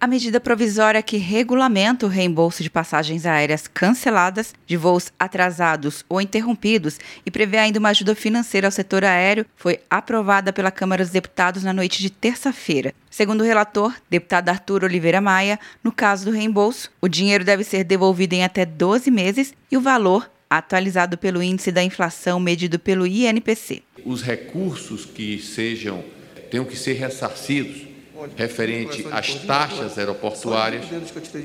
A medida provisória que regulamenta o reembolso de passagens aéreas canceladas, de voos atrasados ou interrompidos e prevê ainda uma ajuda financeira ao setor aéreo foi aprovada pela Câmara dos Deputados na noite de terça-feira. Segundo o relator, deputado Arthur Oliveira Maia, no caso do reembolso, o dinheiro deve ser devolvido em até 12 meses e o valor atualizado pelo índice da inflação medido pelo INPC. Os recursos que sejam tenham que ser ressarcidos referente às taxas aeroportuárias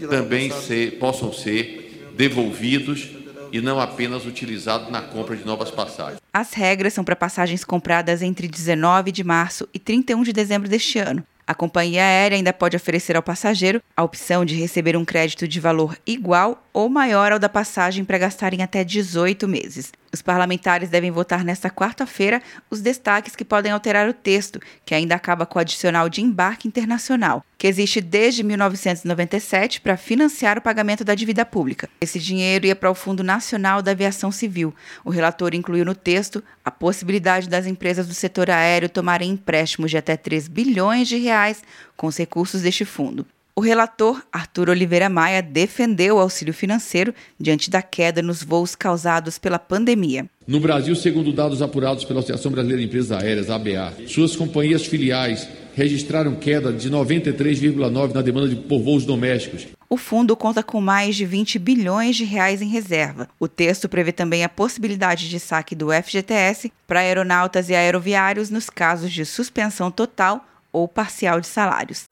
também ser, possam ser devolvidos e não apenas utilizados na compra de novas passagens. As regras são para passagens compradas entre 19 de março e 31 de dezembro deste ano. A companhia aérea ainda pode oferecer ao passageiro a opção de receber um crédito de valor igual ou maior ao da passagem para gastar em até 18 meses. Os parlamentares devem votar nesta quarta-feira os destaques que podem alterar o texto, que ainda acaba com o adicional de embarque internacional, que existe desde 1997 para financiar o pagamento da dívida pública. Esse dinheiro ia para o Fundo Nacional da Aviação Civil. O relator incluiu no texto a possibilidade das empresas do setor aéreo tomarem empréstimos de até 3 bilhões de reais com os recursos deste fundo. O relator, Arthur Oliveira Maia, defendeu o auxílio financeiro diante da queda nos voos causados pela pandemia. No Brasil, segundo dados apurados pela Associação Brasileira de Empresas Aéreas, ABA, suas companhias filiais registraram queda de 93,9% na demanda por voos domésticos. O fundo conta com mais de 20 bilhões de reais em reserva. O texto prevê também a possibilidade de saque do FGTS para aeronautas e aeroviários nos casos de suspensão total ou parcial de salários.